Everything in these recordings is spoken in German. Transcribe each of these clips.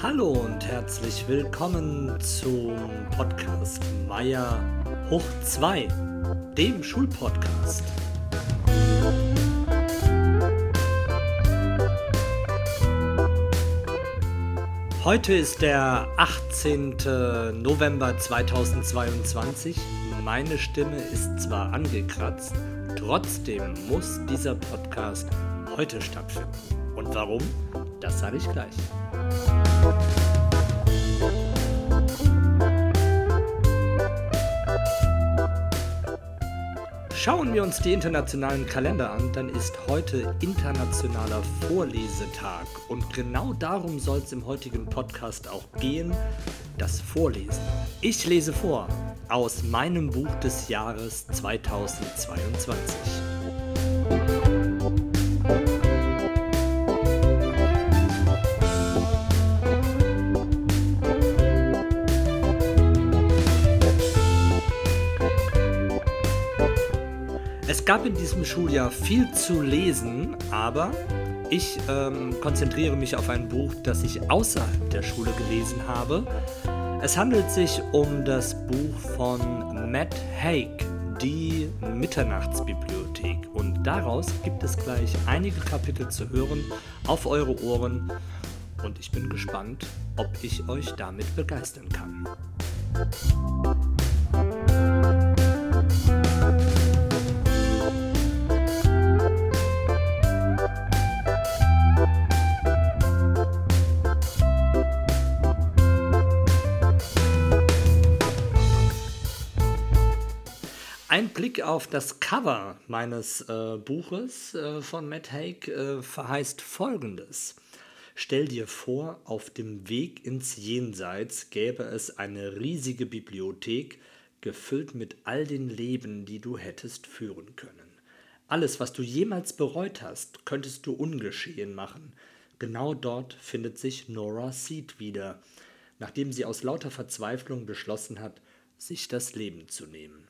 Hallo und herzlich willkommen zum Podcast Meier hoch 2, dem Schulpodcast. Heute ist der 18. November 2022. Meine Stimme ist zwar angekratzt, trotzdem muss dieser Podcast heute stattfinden. Und warum? Das sage ich gleich. Schauen wir uns die internationalen Kalender an, dann ist heute internationaler Vorlesetag. Und genau darum soll es im heutigen Podcast auch gehen, das Vorlesen. Ich lese vor aus meinem Buch des Jahres 2022. gab in diesem Schuljahr viel zu lesen, aber ich ähm, konzentriere mich auf ein Buch, das ich außerhalb der Schule gelesen habe. Es handelt sich um das Buch von Matt Haig, die Mitternachtsbibliothek. Und daraus gibt es gleich einige Kapitel zu hören auf eure Ohren. Und ich bin gespannt, ob ich euch damit begeistern kann. Ein Blick auf das Cover meines äh, Buches äh, von Matt Haig äh, verheißt Folgendes. Stell dir vor, auf dem Weg ins Jenseits gäbe es eine riesige Bibliothek, gefüllt mit all den Leben, die du hättest führen können. Alles, was du jemals bereut hast, könntest du ungeschehen machen. Genau dort findet sich Nora Seed wieder, nachdem sie aus lauter Verzweiflung beschlossen hat, sich das Leben zu nehmen.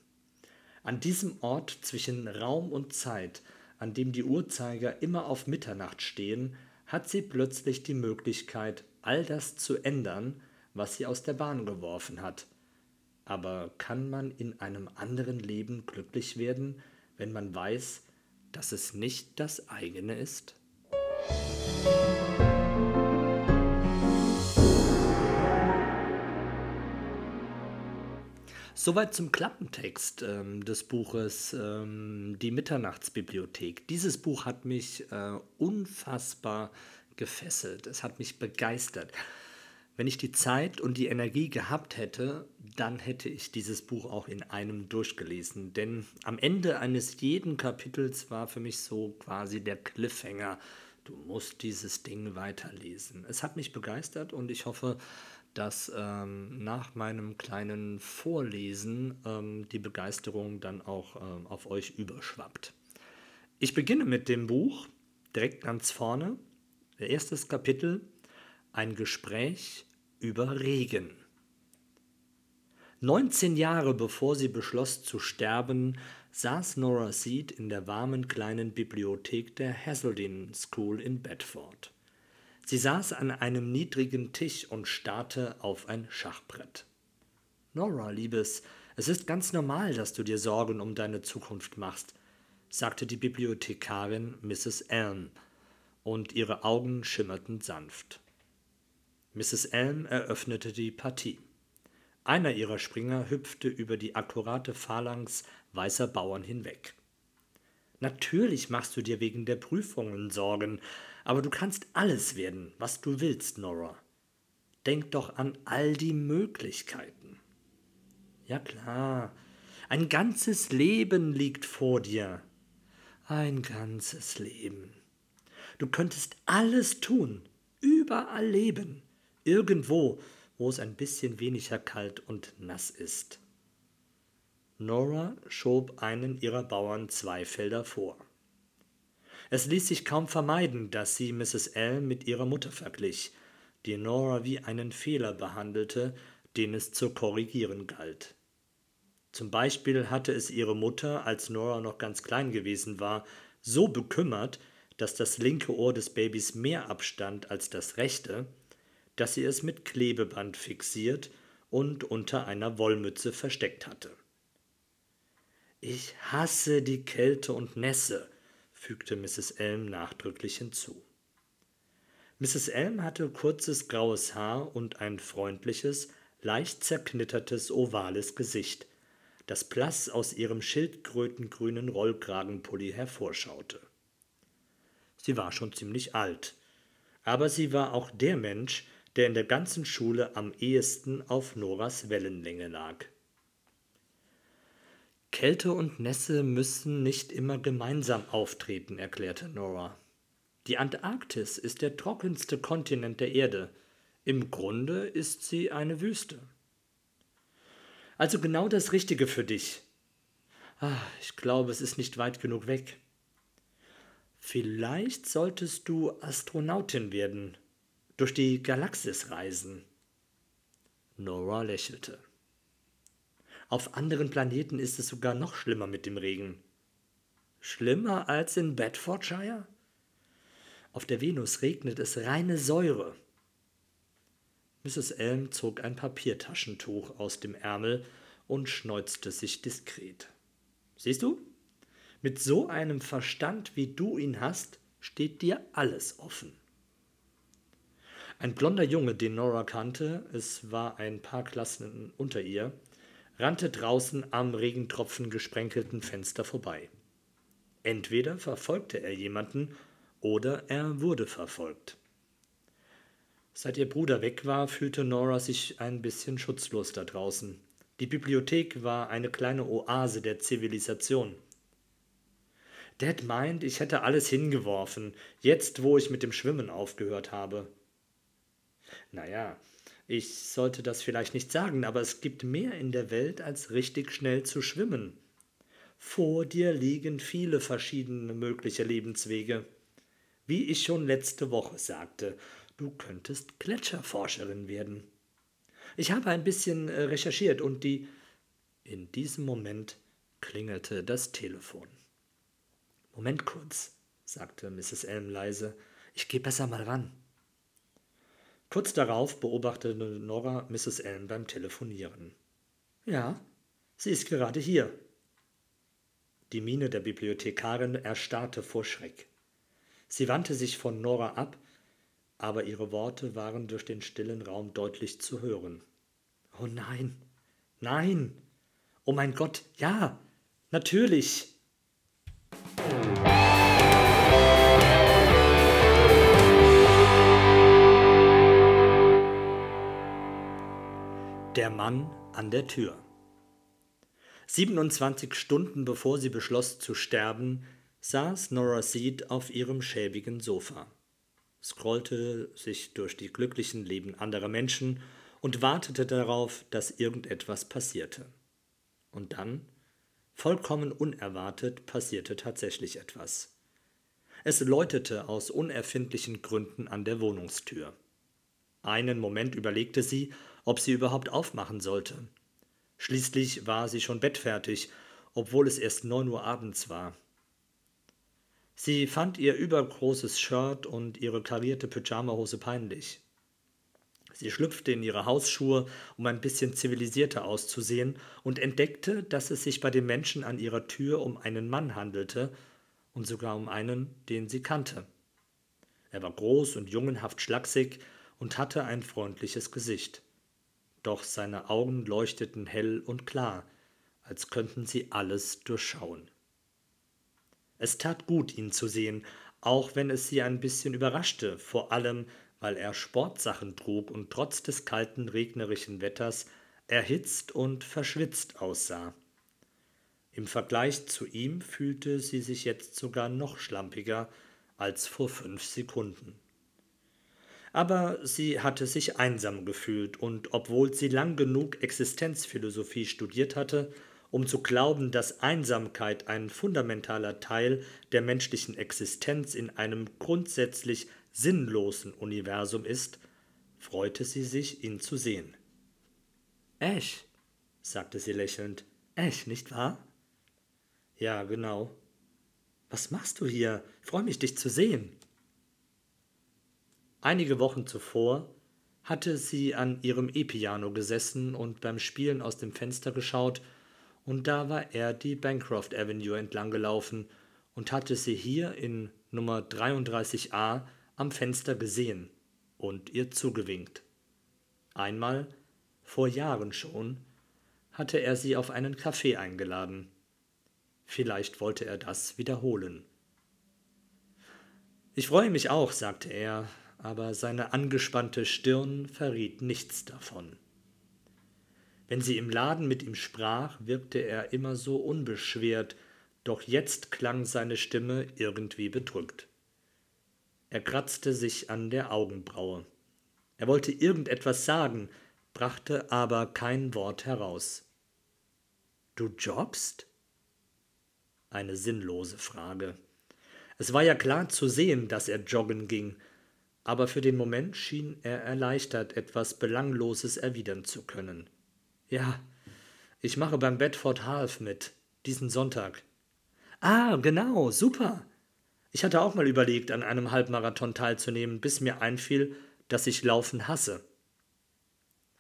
An diesem Ort zwischen Raum und Zeit, an dem die Uhrzeiger immer auf Mitternacht stehen, hat sie plötzlich die Möglichkeit, all das zu ändern, was sie aus der Bahn geworfen hat. Aber kann man in einem anderen Leben glücklich werden, wenn man weiß, dass es nicht das eigene ist? Soweit zum Klappentext ähm, des Buches ähm, Die Mitternachtsbibliothek. Dieses Buch hat mich äh, unfassbar gefesselt. Es hat mich begeistert. Wenn ich die Zeit und die Energie gehabt hätte, dann hätte ich dieses Buch auch in einem durchgelesen. Denn am Ende eines jeden Kapitels war für mich so quasi der Cliffhanger. Du musst dieses Ding weiterlesen. Es hat mich begeistert und ich hoffe, dass ähm, nach meinem kleinen Vorlesen ähm, die Begeisterung dann auch ähm, auf euch überschwappt. Ich beginne mit dem Buch direkt ganz vorne. Erstes Kapitel, ein Gespräch über Regen. 19 Jahre bevor sie beschloss zu sterben, saß Nora Seed in der warmen kleinen Bibliothek der Hazelden School in Bedford. Sie saß an einem niedrigen Tisch und starrte auf ein Schachbrett. Nora, Liebes, es ist ganz normal, dass du dir Sorgen um deine Zukunft machst, sagte die Bibliothekarin Mrs. Elm, und ihre Augen schimmerten sanft. Mrs. Elm eröffnete die Partie. Einer ihrer Springer hüpfte über die akkurate Phalanx weißer Bauern hinweg. Natürlich machst du dir wegen der Prüfungen Sorgen, aber du kannst alles werden, was du willst, Nora. Denk doch an all die Möglichkeiten. Ja klar, ein ganzes Leben liegt vor dir. Ein ganzes Leben. Du könntest alles tun, überall leben, irgendwo, wo es ein bisschen weniger kalt und nass ist. Nora schob einen ihrer Bauern zwei Felder vor. Es ließ sich kaum vermeiden, dass sie Mrs. L. mit ihrer Mutter verglich. die Nora wie einen Fehler behandelte, den es zu korrigieren galt. Zum Beispiel hatte es ihre Mutter, als Nora noch ganz klein gewesen war, so bekümmert, dass das linke Ohr des Babys mehr abstand als das rechte, dass sie es mit Klebeband fixiert und unter einer Wollmütze versteckt hatte. Ich hasse die Kälte und Nässe, fügte Mrs. Elm nachdrücklich hinzu. Mrs. Elm hatte kurzes graues Haar und ein freundliches, leicht zerknittertes, ovales Gesicht, das blass aus ihrem schildkrötengrünen Rollkragenpulli hervorschaute. Sie war schon ziemlich alt, aber sie war auch der Mensch, der in der ganzen Schule am ehesten auf Noras Wellenlänge lag. Kälte und Nässe müssen nicht immer gemeinsam auftreten, erklärte Nora. Die Antarktis ist der trockenste Kontinent der Erde. Im Grunde ist sie eine Wüste. Also genau das Richtige für dich. Ah, ich glaube, es ist nicht weit genug weg. Vielleicht solltest du Astronautin werden, durch die Galaxis reisen. Nora lächelte. Auf anderen Planeten ist es sogar noch schlimmer mit dem Regen. Schlimmer als in Bedfordshire? Auf der Venus regnet es reine Säure. Mrs. Elm zog ein Papiertaschentuch aus dem Ärmel und schneuzte sich diskret. Siehst du? Mit so einem Verstand, wie du ihn hast, steht dir alles offen. Ein blonder Junge, den Nora kannte, es war ein paar Klassen unter ihr, rannte draußen am Regentropfen gesprenkelten Fenster vorbei. Entweder verfolgte er jemanden oder er wurde verfolgt. Seit ihr Bruder weg war, fühlte Nora sich ein bisschen schutzlos da draußen. Die Bibliothek war eine kleine Oase der Zivilisation. Dad meint, ich hätte alles hingeworfen, jetzt wo ich mit dem Schwimmen aufgehört habe. Naja, ich sollte das vielleicht nicht sagen, aber es gibt mehr in der Welt, als richtig schnell zu schwimmen. Vor dir liegen viele verschiedene mögliche Lebenswege. Wie ich schon letzte Woche sagte, du könntest Gletscherforscherin werden. Ich habe ein bisschen äh, recherchiert und die. In diesem Moment klingelte das Telefon. Moment kurz, sagte Mrs. Elm leise. Ich gehe besser mal ran. Kurz darauf beobachtete Nora Mrs. Elm beim Telefonieren. Ja, sie ist gerade hier. Die Miene der Bibliothekarin erstarrte vor Schreck. Sie wandte sich von Nora ab, aber ihre Worte waren durch den stillen Raum deutlich zu hören. Oh nein, nein, oh mein Gott, ja, natürlich. Der Mann an der Tür. 27 Stunden bevor sie beschloss zu sterben, saß Nora Seed auf ihrem schäbigen Sofa, scrollte sich durch die glücklichen Leben anderer Menschen und wartete darauf, dass irgendetwas passierte. Und dann, vollkommen unerwartet, passierte tatsächlich etwas. Es läutete aus unerfindlichen Gründen an der Wohnungstür. Einen Moment überlegte sie, ob sie überhaupt aufmachen sollte. Schließlich war sie schon bettfertig, obwohl es erst neun Uhr abends war. Sie fand ihr übergroßes Shirt und ihre karierte Pyjamahose peinlich. Sie schlüpfte in ihre Hausschuhe, um ein bisschen zivilisierter auszusehen, und entdeckte, dass es sich bei den Menschen an ihrer Tür um einen Mann handelte und sogar um einen, den sie kannte. Er war groß und jungenhaft schlaksig und hatte ein freundliches Gesicht doch seine Augen leuchteten hell und klar, als könnten sie alles durchschauen. Es tat gut, ihn zu sehen, auch wenn es sie ein bisschen überraschte, vor allem weil er Sportsachen trug und trotz des kalten, regnerischen Wetters erhitzt und verschwitzt aussah. Im Vergleich zu ihm fühlte sie sich jetzt sogar noch schlampiger als vor fünf Sekunden aber sie hatte sich einsam gefühlt und obwohl sie lang genug Existenzphilosophie studiert hatte, um zu glauben, dass Einsamkeit ein fundamentaler Teil der menschlichen Existenz in einem grundsätzlich sinnlosen Universum ist, freute sie sich, ihn zu sehen. Ash, sagte sie lächelnd. Ash, nicht wahr? Ja, genau. Was machst du hier? Freue mich, dich zu sehen. Einige Wochen zuvor hatte sie an ihrem E-Piano gesessen und beim Spielen aus dem Fenster geschaut, und da war er die Bancroft Avenue entlang gelaufen und hatte sie hier in Nummer 33a am Fenster gesehen und ihr zugewinkt. Einmal, vor Jahren schon, hatte er sie auf einen Kaffee eingeladen. Vielleicht wollte er das wiederholen. Ich freue mich auch, sagte er, aber seine angespannte Stirn verriet nichts davon. Wenn sie im Laden mit ihm sprach, wirkte er immer so unbeschwert, doch jetzt klang seine Stimme irgendwie bedrückt. Er kratzte sich an der Augenbraue. Er wollte irgendetwas sagen, brachte aber kein Wort heraus. Du jobbst? Eine sinnlose Frage. Es war ja klar zu sehen, dass er joggen ging, aber für den Moment schien er erleichtert, etwas Belangloses erwidern zu können. Ja, ich mache beim Bedford Half mit, diesen Sonntag. Ah, genau, super. Ich hatte auch mal überlegt, an einem Halbmarathon teilzunehmen, bis mir einfiel, dass ich Laufen hasse.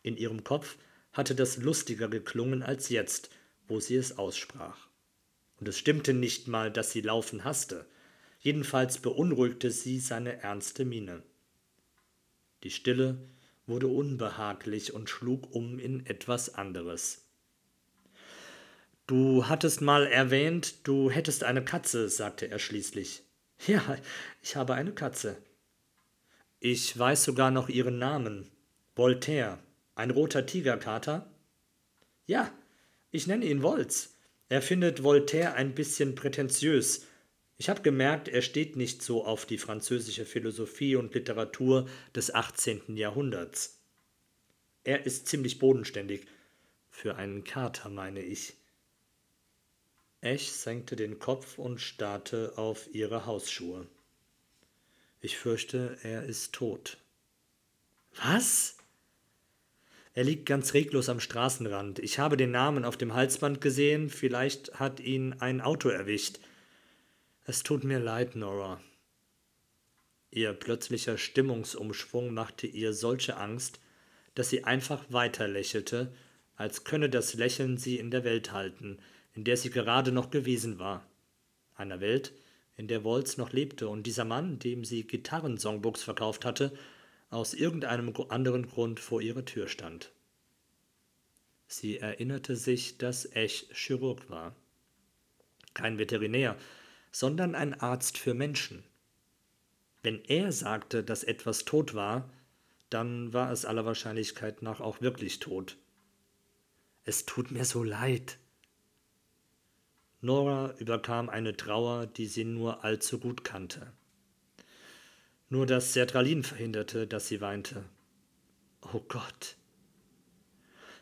In ihrem Kopf hatte das lustiger geklungen als jetzt, wo sie es aussprach. Und es stimmte nicht mal, dass sie Laufen hasste. Jedenfalls beunruhigte sie seine ernste Miene. Die Stille wurde unbehaglich und schlug um in etwas anderes. Du hattest mal erwähnt, du hättest eine Katze, sagte er schließlich. Ja, ich habe eine Katze. Ich weiß sogar noch ihren Namen. Voltaire. Ein roter Tigerkater? Ja, ich nenne ihn Wolz. Er findet Voltaire ein bisschen prätentiös. Ich habe gemerkt, er steht nicht so auf die französische Philosophie und Literatur des 18. Jahrhunderts. Er ist ziemlich bodenständig. Für einen Kater, meine ich. Esch senkte den Kopf und starrte auf ihre Hausschuhe. Ich fürchte, er ist tot. Was? Er liegt ganz reglos am Straßenrand. Ich habe den Namen auf dem Halsband gesehen, vielleicht hat ihn ein Auto erwischt. Es tut mir leid, Nora. Ihr plötzlicher Stimmungsumschwung machte ihr solche Angst, dass sie einfach weiter lächelte, als könne das Lächeln sie in der Welt halten, in der sie gerade noch gewesen war. Einer Welt, in der Wolz noch lebte und dieser Mann, dem sie Gitarrensongbooks verkauft hatte, aus irgendeinem anderen Grund vor ihrer Tür stand. Sie erinnerte sich, dass Esch Chirurg war. Kein Veterinär, sondern ein Arzt für Menschen. Wenn er sagte, dass etwas tot war, dann war es aller Wahrscheinlichkeit nach auch wirklich tot. Es tut mir so leid. Nora überkam eine Trauer, die sie nur allzu gut kannte. Nur das Sertralin verhinderte, dass sie weinte. Oh Gott.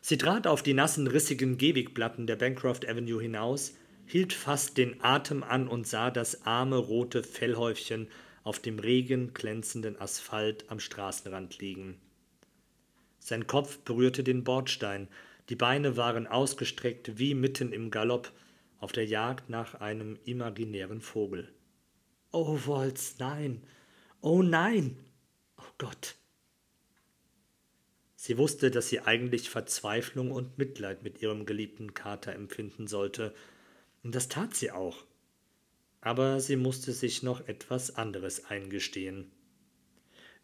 Sie trat auf die nassen, rissigen Gehwegplatten der Bancroft Avenue hinaus, hielt fast den Atem an und sah das arme rote Fellhäufchen auf dem regen glänzenden Asphalt am Straßenrand liegen. Sein Kopf berührte den Bordstein, die Beine waren ausgestreckt wie mitten im Galopp auf der Jagd nach einem imaginären Vogel. Oh, Wolz, nein, Oh nein! Oh Gott! Sie wusste, dass sie eigentlich Verzweiflung und Mitleid mit ihrem geliebten Kater empfinden sollte, und das tat sie auch. Aber sie musste sich noch etwas anderes eingestehen.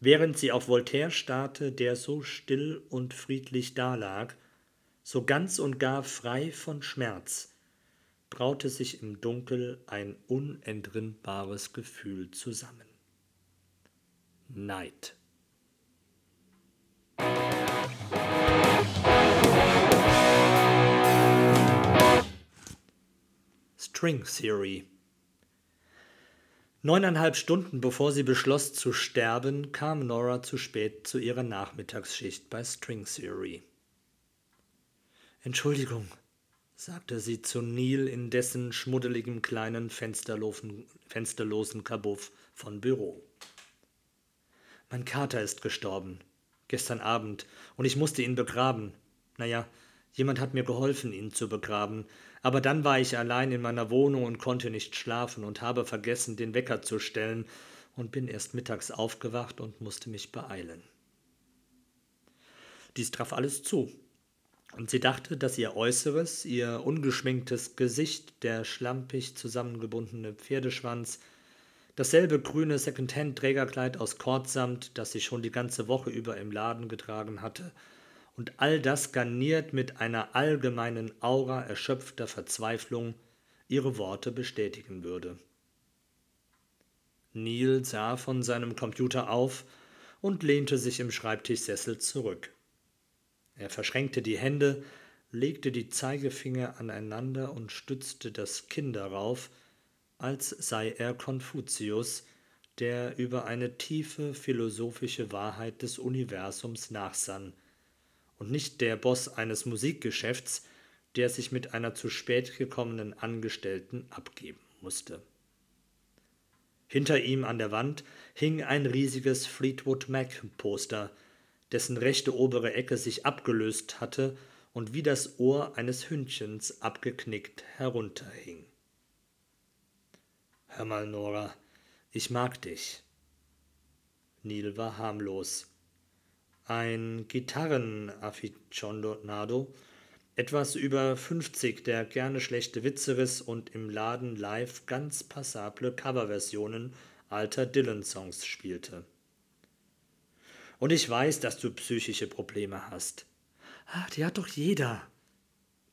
Während sie auf Voltaire starrte, der so still und friedlich dalag, so ganz und gar frei von Schmerz, braute sich im Dunkel ein unentrinnbares Gefühl zusammen. Night. String Theory Neuneinhalb Stunden bevor sie beschloss zu sterben, kam Nora zu spät zu ihrer Nachmittagsschicht bei String Theory. Entschuldigung, sagte sie zu Neil in dessen schmuddeligem kleinen fensterlosen, Kabuff von Büro. Mein Kater ist gestorben, Gestern Abend. Und ich musste ihn begraben. Naja, jemand hat mir geholfen, ihn zu begraben. Aber dann war ich allein in meiner Wohnung und konnte nicht schlafen und habe vergessen, den Wecker zu stellen und bin erst mittags aufgewacht und musste mich beeilen. Dies traf alles zu. Und sie dachte, dass ihr Äußeres, ihr ungeschminktes Gesicht, der schlampig zusammengebundene Pferdeschwanz, dasselbe grüne Secondhand-Trägerkleid aus Kordsamt, das sie schon die ganze Woche über im Laden getragen hatte, und all das garniert mit einer allgemeinen Aura erschöpfter Verzweiflung ihre Worte bestätigen würde. Neil sah von seinem Computer auf und lehnte sich im Schreibtischsessel zurück. Er verschränkte die Hände, legte die Zeigefinger aneinander und stützte das Kinn darauf, als sei er Konfuzius, der über eine tiefe philosophische Wahrheit des Universums nachsann, und nicht der Boss eines Musikgeschäfts, der sich mit einer zu spät gekommenen Angestellten abgeben musste. Hinter ihm an der Wand hing ein riesiges Fleetwood Mac Poster, dessen rechte obere Ecke sich abgelöst hatte und wie das Ohr eines Hündchens abgeknickt herunterhing. Hör mal, Nora, ich mag dich. Neil war harmlos. Ein Gitarrenafficionado, etwas über 50, der gerne schlechte Witze riss und im Laden live ganz passable Coverversionen alter Dylan-Songs spielte. Und ich weiß, dass du psychische Probleme hast. Ach, die hat doch jeder.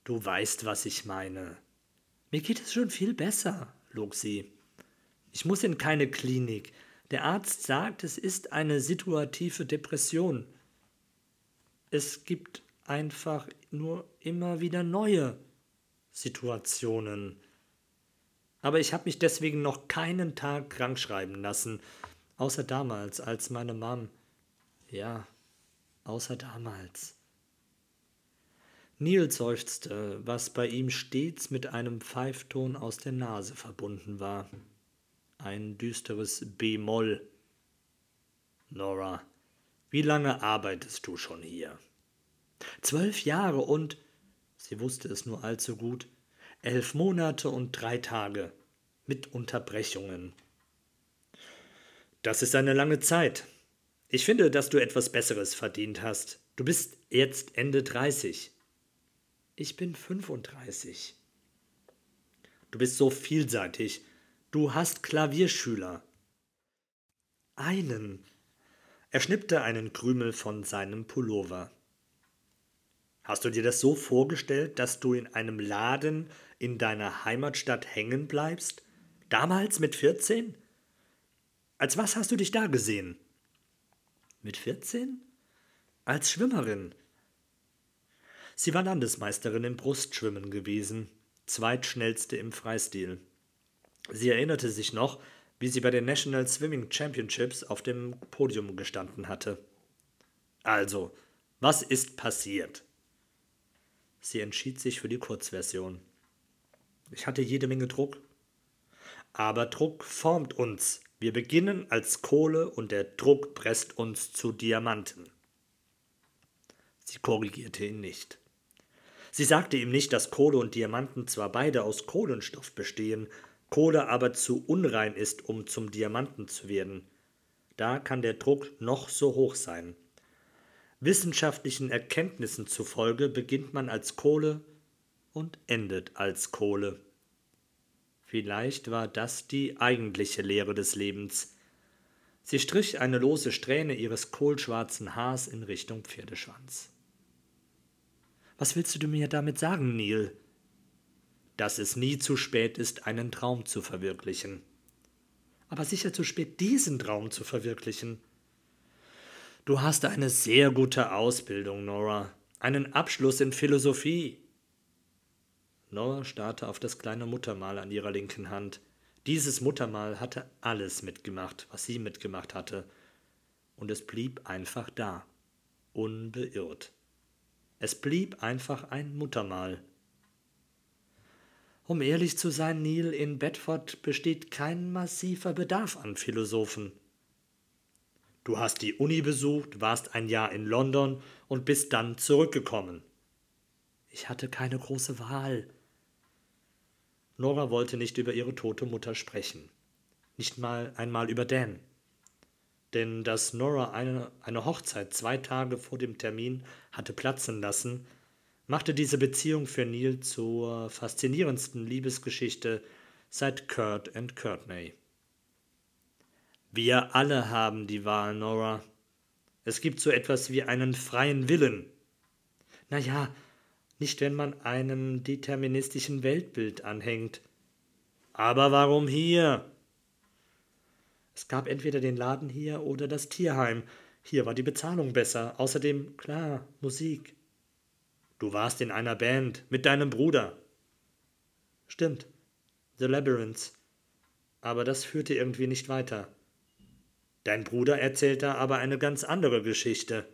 Du weißt, was ich meine. Mir geht es schon viel besser, log sie. Ich muss in keine Klinik. Der Arzt sagt, es ist eine situative Depression. Es gibt einfach nur immer wieder neue Situationen. Aber ich habe mich deswegen noch keinen Tag krank schreiben lassen, außer damals, als meine Mom ja, außer damals. Neil seufzte, was bei ihm stets mit einem Pfeifton aus der Nase verbunden war. Ein düsteres B-Moll. Nora, wie lange arbeitest du schon hier? Zwölf Jahre und, sie wusste es nur allzu gut, elf Monate und drei Tage, mit Unterbrechungen. Das ist eine lange Zeit, ich finde, dass du etwas Besseres verdient hast. Du bist jetzt Ende 30. Ich bin 35. Du bist so vielseitig. Du hast Klavierschüler. Einen. Er schnippte einen Krümel von seinem Pullover. Hast du dir das so vorgestellt, dass du in einem Laden in deiner Heimatstadt hängen bleibst? Damals mit 14? Als was hast du dich da gesehen? Mit 14? Als Schwimmerin. Sie war Landesmeisterin im Brustschwimmen gewesen, zweitschnellste im Freistil. Sie erinnerte sich noch, wie sie bei den National Swimming Championships auf dem Podium gestanden hatte. Also, was ist passiert? Sie entschied sich für die Kurzversion. Ich hatte jede Menge Druck. Aber Druck formt uns, wir beginnen als Kohle und der Druck presst uns zu Diamanten. Sie korrigierte ihn nicht. Sie sagte ihm nicht, dass Kohle und Diamanten zwar beide aus Kohlenstoff bestehen, Kohle aber zu unrein ist, um zum Diamanten zu werden. Da kann der Druck noch so hoch sein. Wissenschaftlichen Erkenntnissen zufolge beginnt man als Kohle und endet als Kohle. Vielleicht war das die eigentliche Lehre des Lebens. Sie strich eine lose Strähne ihres kohlschwarzen Haars in Richtung Pferdeschwanz. Was willst du mir damit sagen, Neil? Dass es nie zu spät ist, einen Traum zu verwirklichen. Aber sicher zu spät, diesen Traum zu verwirklichen. Du hast eine sehr gute Ausbildung, Nora, einen Abschluss in Philosophie, Nora starrte auf das kleine Muttermal an ihrer linken Hand. Dieses Muttermal hatte alles mitgemacht, was sie mitgemacht hatte. Und es blieb einfach da, unbeirrt. Es blieb einfach ein Muttermal. Um ehrlich zu sein, Neil, in Bedford besteht kein massiver Bedarf an Philosophen. Du hast die Uni besucht, warst ein Jahr in London und bist dann zurückgekommen. Ich hatte keine große Wahl. Nora wollte nicht über ihre tote Mutter sprechen. Nicht mal einmal über Dan. Denn dass Nora eine, eine Hochzeit zwei Tage vor dem Termin hatte platzen lassen, machte diese Beziehung für Neil zur faszinierendsten Liebesgeschichte seit Kurt and Courtney. Wir alle haben die Wahl, Nora. Es gibt so etwas wie einen freien Willen. Na ja, nicht wenn man einem deterministischen Weltbild anhängt. Aber warum hier? Es gab entweder den Laden hier oder das Tierheim. Hier war die Bezahlung besser. Außerdem, klar, Musik. Du warst in einer Band mit deinem Bruder. Stimmt. The Labyrinth. Aber das führte irgendwie nicht weiter. Dein Bruder erzählte aber eine ganz andere Geschichte.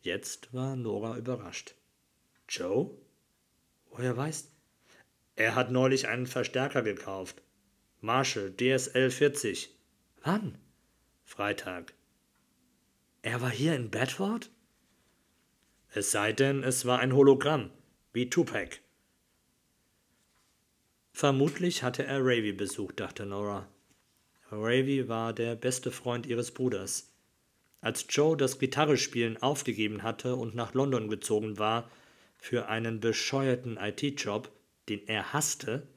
Jetzt war Nora überrascht. Joe? Woher weißt? Er hat neulich einen Verstärker gekauft. Marshall DSL 40. Wann? Freitag. Er war hier in Bedford? Es sei denn, es war ein Hologramm, wie Tupac. Vermutlich hatte er Ravy besucht, dachte Nora. Ravy war der beste Freund ihres Bruders. Als Joe das Gitarrespielen aufgegeben hatte und nach London gezogen war, für einen bescheuerten IT-Job, den er hasste,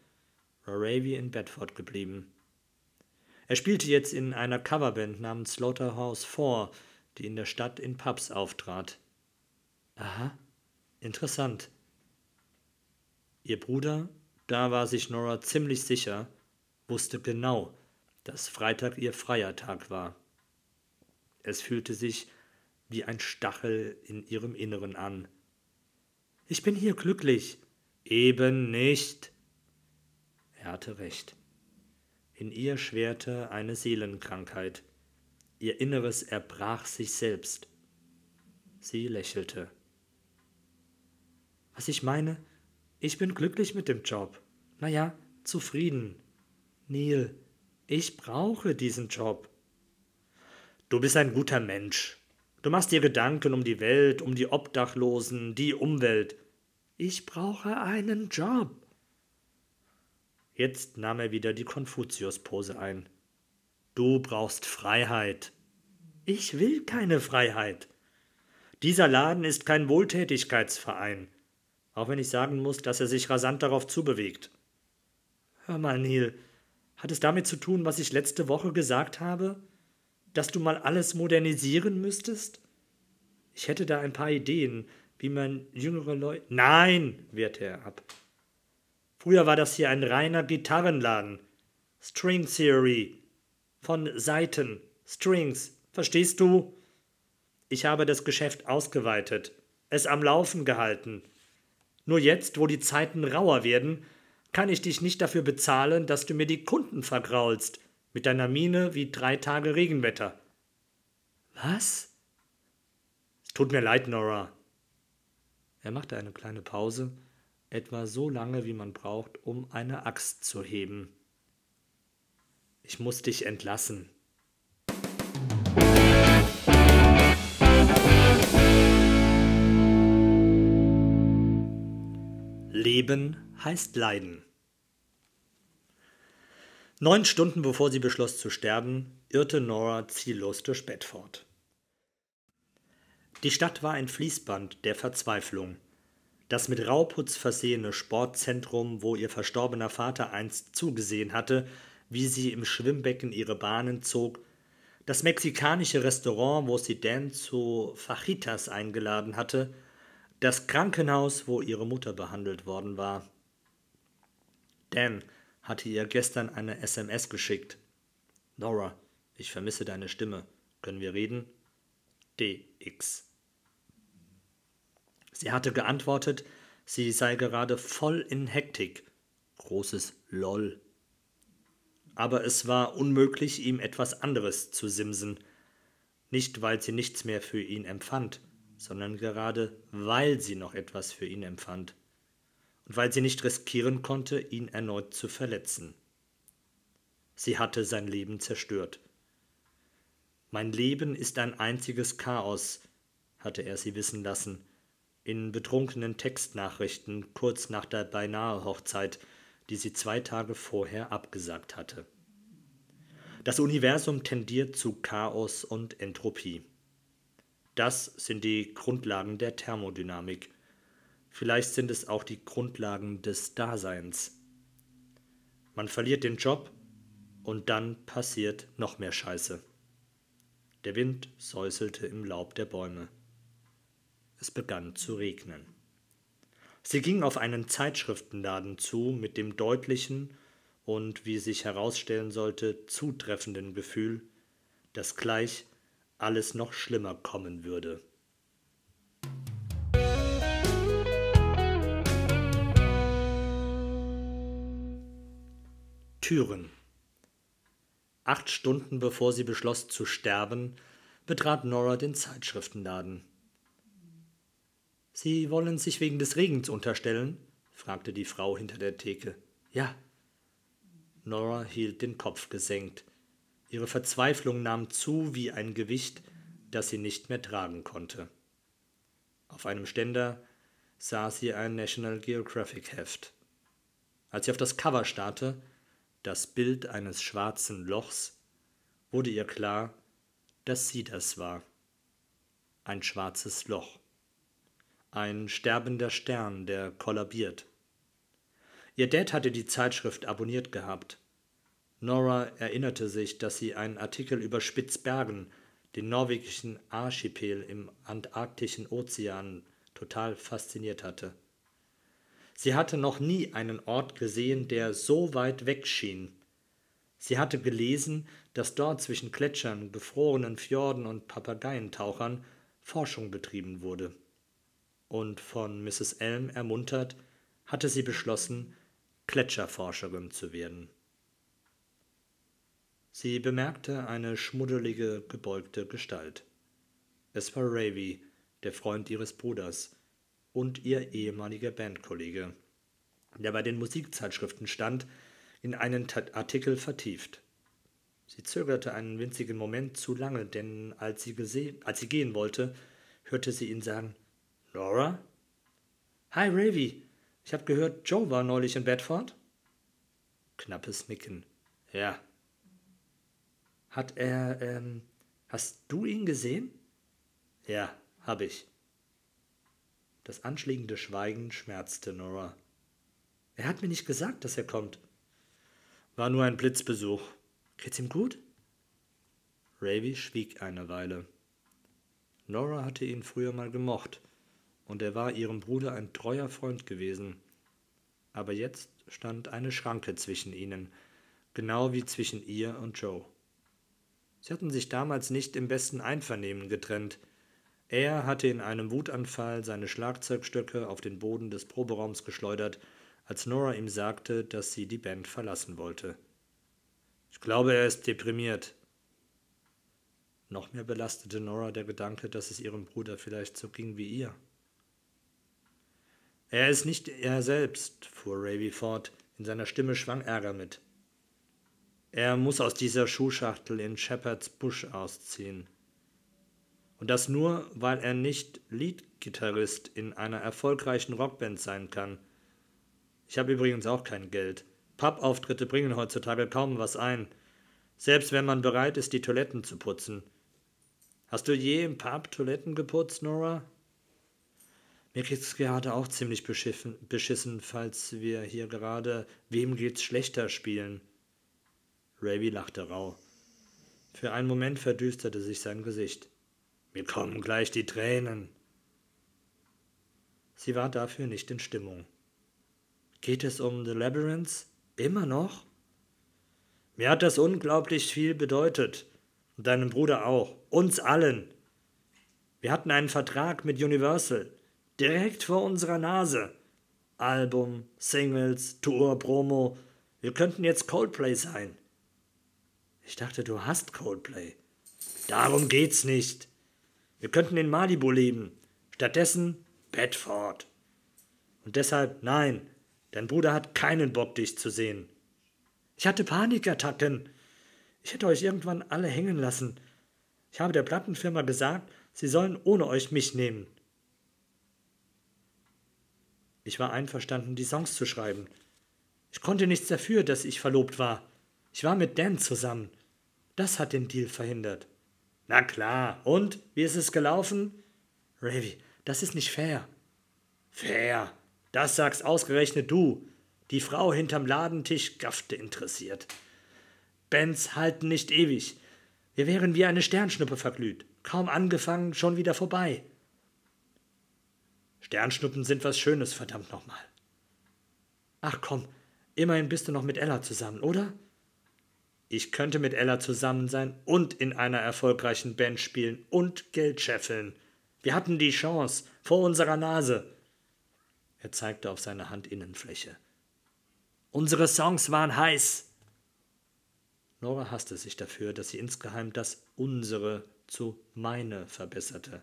war Ravy in Bedford geblieben. Er spielte jetzt in einer Coverband namens Slaughterhouse 4, die in der Stadt in Pubs auftrat. Aha, interessant. Ihr Bruder, da war sich Nora ziemlich sicher, wusste genau, dass Freitag ihr freier Tag war. Es fühlte sich wie ein Stachel in ihrem Inneren an, ich bin hier glücklich. Eben nicht. Er hatte recht. In ihr schwerte eine Seelenkrankheit. Ihr Inneres erbrach sich selbst. Sie lächelte. Was ich meine, ich bin glücklich mit dem Job. Na ja, zufrieden. Neil, ich brauche diesen Job. Du bist ein guter Mensch, Du machst dir Gedanken um die Welt, um die Obdachlosen, die Umwelt. Ich brauche einen Job. Jetzt nahm er wieder die Konfuzius-Pose ein. Du brauchst Freiheit. Ich will keine Freiheit. Dieser Laden ist kein Wohltätigkeitsverein, auch wenn ich sagen muss, dass er sich rasant darauf zubewegt. Hör mal, Neil, hat es damit zu tun, was ich letzte Woche gesagt habe? dass du mal alles modernisieren müsstest? Ich hätte da ein paar Ideen, wie man jüngere Leute. Nein, wehrte er ab. Früher war das hier ein reiner Gitarrenladen. String Theory. Von Saiten. Strings. Verstehst du? Ich habe das Geschäft ausgeweitet, es am Laufen gehalten. Nur jetzt, wo die Zeiten rauer werden, kann ich dich nicht dafür bezahlen, dass du mir die Kunden vergraulst, mit deiner Miene wie drei Tage Regenwetter. Was? Es tut mir leid, Nora. Er machte eine kleine Pause, etwa so lange, wie man braucht, um eine Axt zu heben. Ich muss dich entlassen. Leben heißt Leiden. Neun Stunden bevor sie beschloss zu sterben, irrte Nora ziellos durch Bedford. Die Stadt war ein Fließband der Verzweiflung. Das mit Rauputz versehene Sportzentrum, wo ihr verstorbener Vater einst zugesehen hatte, wie sie im Schwimmbecken ihre Bahnen zog, das mexikanische Restaurant, wo sie Dan zu Fajitas eingeladen hatte, das Krankenhaus, wo ihre Mutter behandelt worden war. Dan hatte ihr gestern eine SMS geschickt. Nora, ich vermisse deine Stimme. Können wir reden? DX. Sie hatte geantwortet, sie sei gerade voll in Hektik. Großes LOL. Aber es war unmöglich, ihm etwas anderes zu simsen. Nicht, weil sie nichts mehr für ihn empfand, sondern gerade, weil sie noch etwas für ihn empfand und weil sie nicht riskieren konnte, ihn erneut zu verletzen. Sie hatte sein Leben zerstört. Mein Leben ist ein einziges Chaos, hatte er sie wissen lassen, in betrunkenen Textnachrichten kurz nach der beinahe Hochzeit, die sie zwei Tage vorher abgesagt hatte. Das Universum tendiert zu Chaos und Entropie. Das sind die Grundlagen der Thermodynamik. Vielleicht sind es auch die Grundlagen des Daseins. Man verliert den Job und dann passiert noch mehr Scheiße. Der Wind säuselte im Laub der Bäume. Es begann zu regnen. Sie ging auf einen Zeitschriftenladen zu mit dem deutlichen und, wie sich herausstellen sollte, zutreffenden Gefühl, dass gleich alles noch schlimmer kommen würde. Türen. Acht Stunden bevor sie beschloss zu sterben, betrat Nora den Zeitschriftenladen. Sie wollen sich wegen des Regens unterstellen? fragte die Frau hinter der Theke. Ja. Nora hielt den Kopf gesenkt. Ihre Verzweiflung nahm zu wie ein Gewicht, das sie nicht mehr tragen konnte. Auf einem Ständer sah sie ein National Geographic Heft. Als sie auf das Cover starrte, das Bild eines schwarzen Lochs, wurde ihr klar, dass sie das war. Ein schwarzes Loch. Ein sterbender Stern, der kollabiert. Ihr Dad hatte die Zeitschrift abonniert gehabt. Nora erinnerte sich, dass sie einen Artikel über Spitzbergen, den norwegischen Archipel im antarktischen Ozean, total fasziniert hatte. Sie hatte noch nie einen Ort gesehen, der so weit weg schien. Sie hatte gelesen, dass dort zwischen Gletschern, gefrorenen Fjorden und Papageientauchern Forschung betrieben wurde. Und von Mrs. Elm ermuntert, hatte sie beschlossen, Gletscherforscherin zu werden. Sie bemerkte eine schmuddelige, gebeugte Gestalt. Es war Ravy, der Freund ihres Bruders, und ihr ehemaliger Bandkollege, der bei den Musikzeitschriften stand, in einen Artikel vertieft. Sie zögerte einen winzigen Moment zu lange, denn als sie, als sie gehen wollte, hörte sie ihn sagen: Laura? Hi, Ravy. Ich habe gehört, Joe war neulich in Bedford. Knappes Nicken. Ja. Hat er, ähm, hast du ihn gesehen? Ja, hab ich. Das anschlägende Schweigen schmerzte Nora. Er hat mir nicht gesagt, dass er kommt. War nur ein Blitzbesuch. Geht's ihm gut? Ravy schwieg eine Weile. Nora hatte ihn früher mal gemocht, und er war ihrem Bruder ein treuer Freund gewesen. Aber jetzt stand eine Schranke zwischen ihnen, genau wie zwischen ihr und Joe. Sie hatten sich damals nicht im besten Einvernehmen getrennt, er hatte in einem Wutanfall seine Schlagzeugstöcke auf den Boden des Proberaums geschleudert, als Nora ihm sagte, dass sie die Band verlassen wollte. Ich glaube, er ist deprimiert. Noch mehr belastete Nora der Gedanke, dass es ihrem Bruder vielleicht so ging wie ihr. Er ist nicht er selbst, fuhr Ravy fort, in seiner Stimme schwang Ärger mit. Er muss aus dieser Schuhschachtel in Shepherds Busch ausziehen. Und das nur, weil er nicht Leadgitarrist in einer erfolgreichen Rockband sein kann. Ich habe übrigens auch kein Geld. Pappauftritte bringen heutzutage kaum was ein. Selbst wenn man bereit ist, die Toiletten zu putzen. Hast du je im Pub Toiletten geputzt, Nora? Mir geht's gerade auch ziemlich beschissen, falls wir hier gerade Wem geht's schlechter spielen. Ravi lachte rau. Für einen Moment verdüsterte sich sein Gesicht. Mir kommen gleich die Tränen. Sie war dafür nicht in Stimmung. Geht es um The Labyrinth? Immer noch? Mir hat das unglaublich viel bedeutet. Und deinem Bruder auch. Uns allen. Wir hatten einen Vertrag mit Universal. Direkt vor unserer Nase. Album, Singles, Tour, Promo. Wir könnten jetzt Coldplay sein. Ich dachte, du hast Coldplay. Darum geht's nicht. Wir könnten in Malibu leben. Stattdessen Bedford. Und deshalb nein, dein Bruder hat keinen Bock, dich zu sehen. Ich hatte Panikattacken. Ich hätte euch irgendwann alle hängen lassen. Ich habe der Plattenfirma gesagt, sie sollen ohne euch mich nehmen. Ich war einverstanden, die Songs zu schreiben. Ich konnte nichts dafür, dass ich verlobt war. Ich war mit Dan zusammen. Das hat den Deal verhindert. Na klar. Und? Wie ist es gelaufen? Ravi, das ist nicht fair. Fair. Das sagst ausgerechnet du. Die Frau hinterm Ladentisch gaffte interessiert. Bands halten nicht ewig. Wir wären wie eine Sternschnuppe verglüht. Kaum angefangen, schon wieder vorbei. Sternschnuppen sind was Schönes, verdammt nochmal. Ach komm, immerhin bist du noch mit Ella zusammen, oder? Ich könnte mit Ella zusammen sein und in einer erfolgreichen Band spielen und Geld scheffeln. Wir hatten die Chance vor unserer Nase. Er zeigte auf seine Handinnenfläche. Unsere Songs waren heiß. Nora hasste sich dafür, dass sie insgeheim das unsere zu meine verbesserte.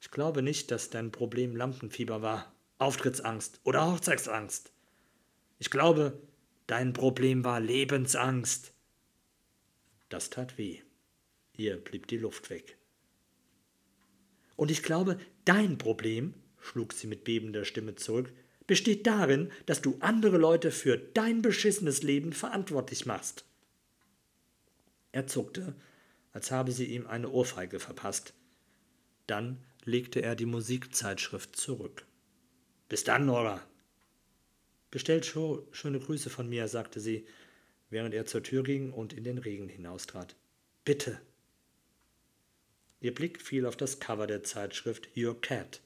Ich glaube nicht, dass dein Problem Lampenfieber war, Auftrittsangst oder Hochzeitsangst. Ich glaube, dein Problem war Lebensangst. Das tat weh. Ihr blieb die Luft weg. Und ich glaube, dein Problem, schlug sie mit bebender Stimme zurück, besteht darin, dass du andere Leute für dein beschissenes Leben verantwortlich machst. Er zuckte, als habe sie ihm eine Ohrfeige verpasst. Dann legte er die Musikzeitschrift zurück. Bis dann, Nora. Bestellt Joe schöne Grüße von mir, sagte sie, während er zur Tür ging und in den Regen hinaustrat. Bitte. Ihr Blick fiel auf das Cover der Zeitschrift Your Cat.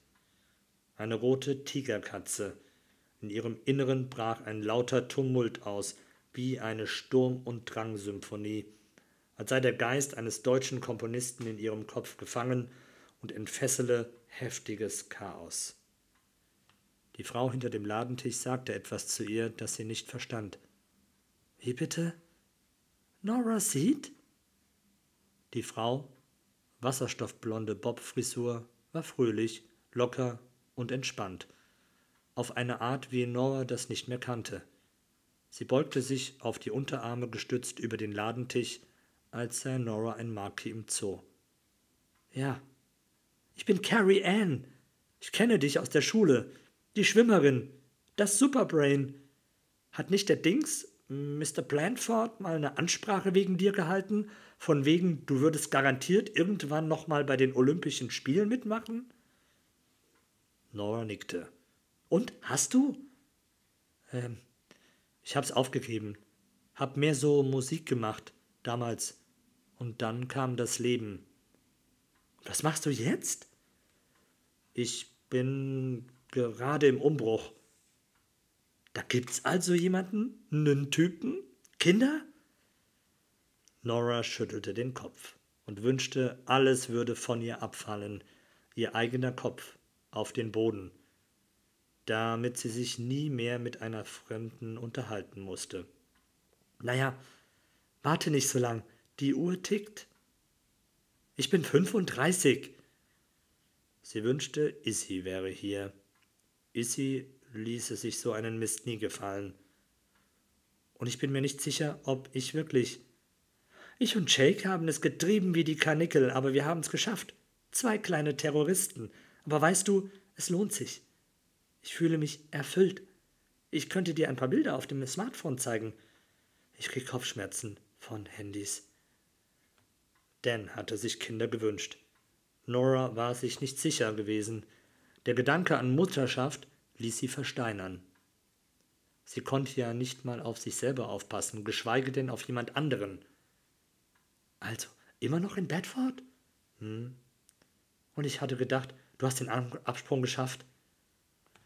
Eine rote Tigerkatze. In ihrem Inneren brach ein lauter Tumult aus, wie eine Sturm- und Drangsymphonie, als sei der Geist eines deutschen Komponisten in ihrem Kopf gefangen und entfessele heftiges Chaos. Die Frau hinter dem Ladentisch sagte etwas zu ihr, das sie nicht verstand. Wie bitte? Nora Seed? Die Frau, wasserstoffblonde Bobfrisur, war fröhlich, locker und entspannt, auf eine Art, wie Nora das nicht mehr kannte. Sie beugte sich auf die Unterarme gestützt über den Ladentisch, als sei Nora ein Marquis im Zoo. Ja, ich bin Carrie Ann. Ich kenne dich aus der Schule. Die Schwimmerin. Das Superbrain. Hat nicht der Dings, Mr. Blandford, mal eine Ansprache wegen dir gehalten? Von wegen, du würdest garantiert irgendwann nochmal bei den Olympischen Spielen mitmachen? Nora nickte. Und, hast du? Ähm, ich hab's aufgegeben. Hab mehr so Musik gemacht, damals. Und dann kam das Leben. Was machst du jetzt? Ich bin gerade im Umbruch. Da gibt's also jemanden? Nen Typen? Kinder? Nora schüttelte den Kopf und wünschte, alles würde von ihr abfallen, ihr eigener Kopf auf den Boden, damit sie sich nie mehr mit einer Fremden unterhalten musste. Naja, warte nicht so lang, die Uhr tickt. Ich bin 35. Sie wünschte, Issy wäre hier. Issy ließe sich so einen Mist nie gefallen. Und ich bin mir nicht sicher, ob ich wirklich. Ich und Jake haben es getrieben wie die Karnickel, aber wir haben es geschafft. Zwei kleine Terroristen. Aber weißt du, es lohnt sich. Ich fühle mich erfüllt. Ich könnte dir ein paar Bilder auf dem Smartphone zeigen. Ich krieg Kopfschmerzen von Handys. Dan hatte sich Kinder gewünscht. Nora war sich nicht sicher gewesen. Der Gedanke an Mutterschaft ließ sie versteinern. Sie konnte ja nicht mal auf sich selber aufpassen, geschweige denn auf jemand anderen. Also, immer noch in Bedford? Hm. Und ich hatte gedacht, du hast den Absprung geschafft.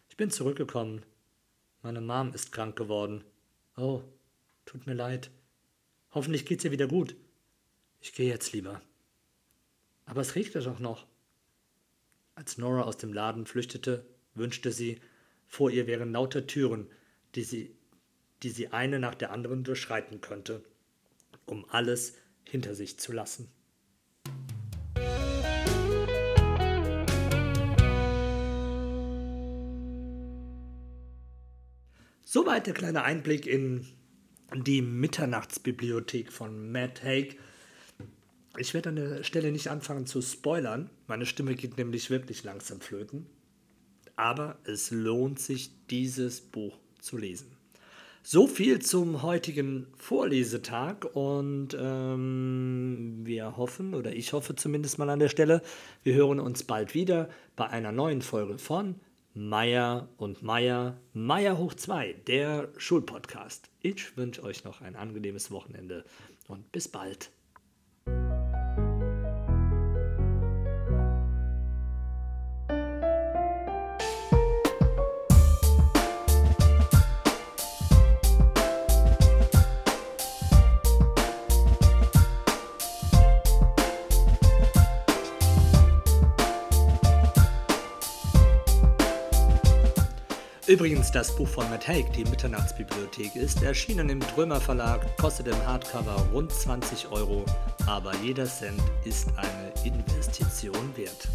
Ich bin zurückgekommen. Meine Mom ist krank geworden. Oh, tut mir leid. Hoffentlich geht's ihr wieder gut. Ich gehe jetzt lieber. Aber es regnet doch noch. Als Nora aus dem Laden flüchtete, wünschte sie, vor ihr wären lauter Türen, die sie, die sie eine nach der anderen durchschreiten könnte, um alles hinter sich zu lassen. Soweit der kleine Einblick in die Mitternachtsbibliothek von Matt Haig Ich werde an der Stelle nicht anfangen zu spoilern. Meine Stimme geht nämlich wirklich langsam flöten. Aber es lohnt sich, dieses Buch zu lesen. So viel zum heutigen Vorlesetag und ähm, wir hoffen, oder ich hoffe zumindest mal an der Stelle, wir hören uns bald wieder bei einer neuen Folge von Meier und Meier, Meier hoch 2, der Schulpodcast. Ich wünsche euch noch ein angenehmes Wochenende und bis bald. Übrigens, das Buch von Matt Haig, die Mitternachtsbibliothek, ist erschienen im Trömer Verlag, kostet im Hardcover rund 20 Euro, aber jeder Cent ist eine Investition wert.